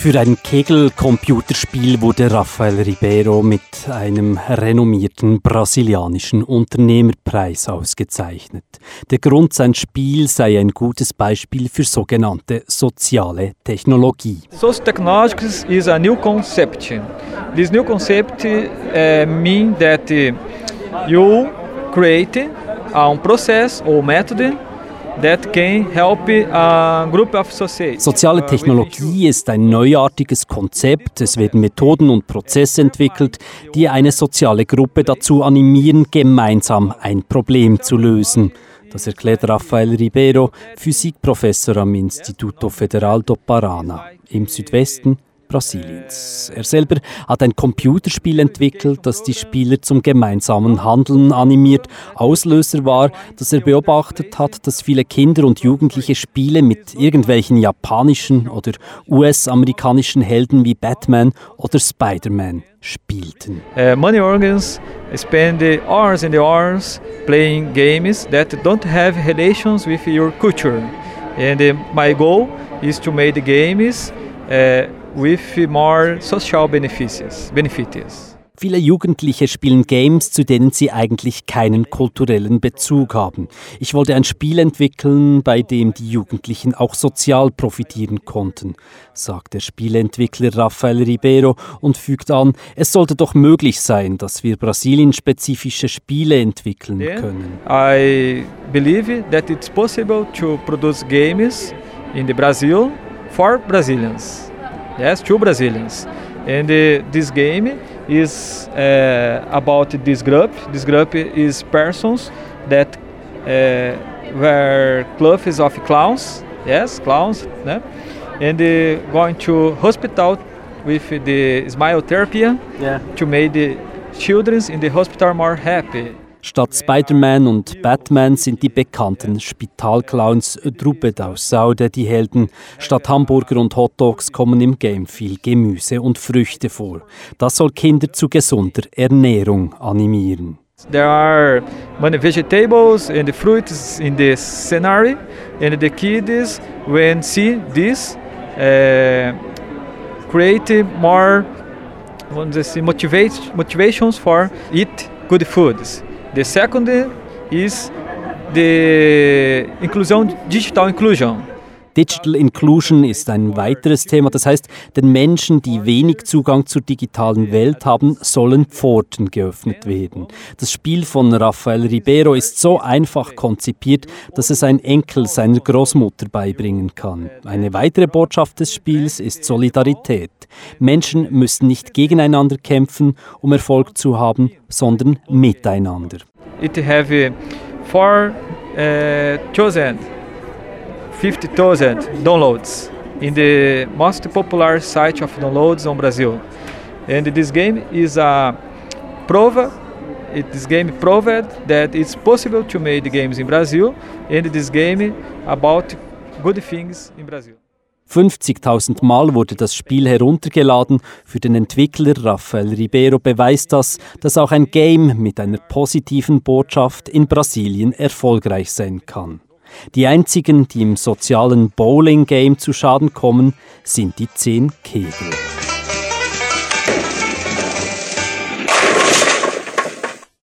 Für ein Kegel-Computerspiel wurde Rafael Ribeiro mit einem renommierten brasilianischen Unternehmerpreis ausgezeichnet. Der Grund, sein Spiel sei ein gutes Beispiel für sogenannte soziale Technologie. Social technologies is a new concept. This new concept uh, mean that you create a process or method that can help a group of society. Soziale Technologie ist ein neuartiges Konzept. Es werden Methoden und Prozesse entwickelt, die eine soziale Gruppe dazu animieren, gemeinsam ein Problem zu lösen. Das erklärt Rafael Ribeiro, Physikprofessor am Instituto Federal do Parana im Südwesten Brasiliens. Er selber hat ein Computerspiel entwickelt, das die Spieler zum gemeinsamen Handeln animiert. Auslöser war, dass er beobachtet hat, dass viele Kinder und Jugendliche Spiele mit irgendwelchen japanischen oder US-amerikanischen Helden wie Batman oder Spider-Man spielten. Uh, many organs spend hours and hours playing games that don't have relations with your culture. And uh, my goal is to make the games uh, with more social benefits. benefits. Viele Jugendliche spielen Games, zu denen sie eigentlich keinen kulturellen Bezug haben. Ich wollte ein Spiel entwickeln, bei dem die Jugendlichen auch sozial profitieren konnten, sagt der Spieleentwickler Rafael Ribeiro und fügt an, es sollte doch möglich sein, dass wir Brasilien-spezifische Spiele entwickeln können. I believe that it's possible to produce games in the Brazil for Brazilians. Yes, two Brazilians. And uh, this game is uh, about this group. This group is persons that uh, wear clothes of clowns. Yes, clowns. Né? And going to hospital with the smile therapy yeah. to make the children in the hospital more happy. Statt Spider-Man und Batman sind die bekannten Spitalclowns aus Saude die Helden. Statt Hamburger und Hotdogs kommen im Game viel Gemüse und Früchte vor. Das soll Kinder zu gesunder Ernährung animieren. There are many vegetables and fruits in the scenario, and the kids, when see this, uh, create more motivations for eat good foods. The second is the inclusion, digital inclusion. Digital Inclusion ist ein weiteres Thema. Das heißt, den Menschen, die wenig Zugang zur digitalen Welt haben, sollen Pforten geöffnet werden. Das Spiel von Rafael Ribeiro ist so einfach konzipiert, dass es ein Enkel seiner Großmutter beibringen kann. Eine weitere Botschaft des Spiels ist Solidarität. Menschen müssen nicht gegeneinander kämpfen, um Erfolg zu haben, sondern miteinander. It have four uh, chosen 50,000 downloads in the most popular site of downloads on Brazil. And this game is a prova it, this game proved that it's possible to make games in Brazil and this game about good things in Brazil. 50.000 Mal wurde das Spiel heruntergeladen. Für den Entwickler Rafael Ribeiro beweist das, dass auch ein Game mit einer positiven Botschaft in Brasilien erfolgreich sein kann. Die einzigen, die im sozialen Bowling-Game zu Schaden kommen, sind die zehn Kegel.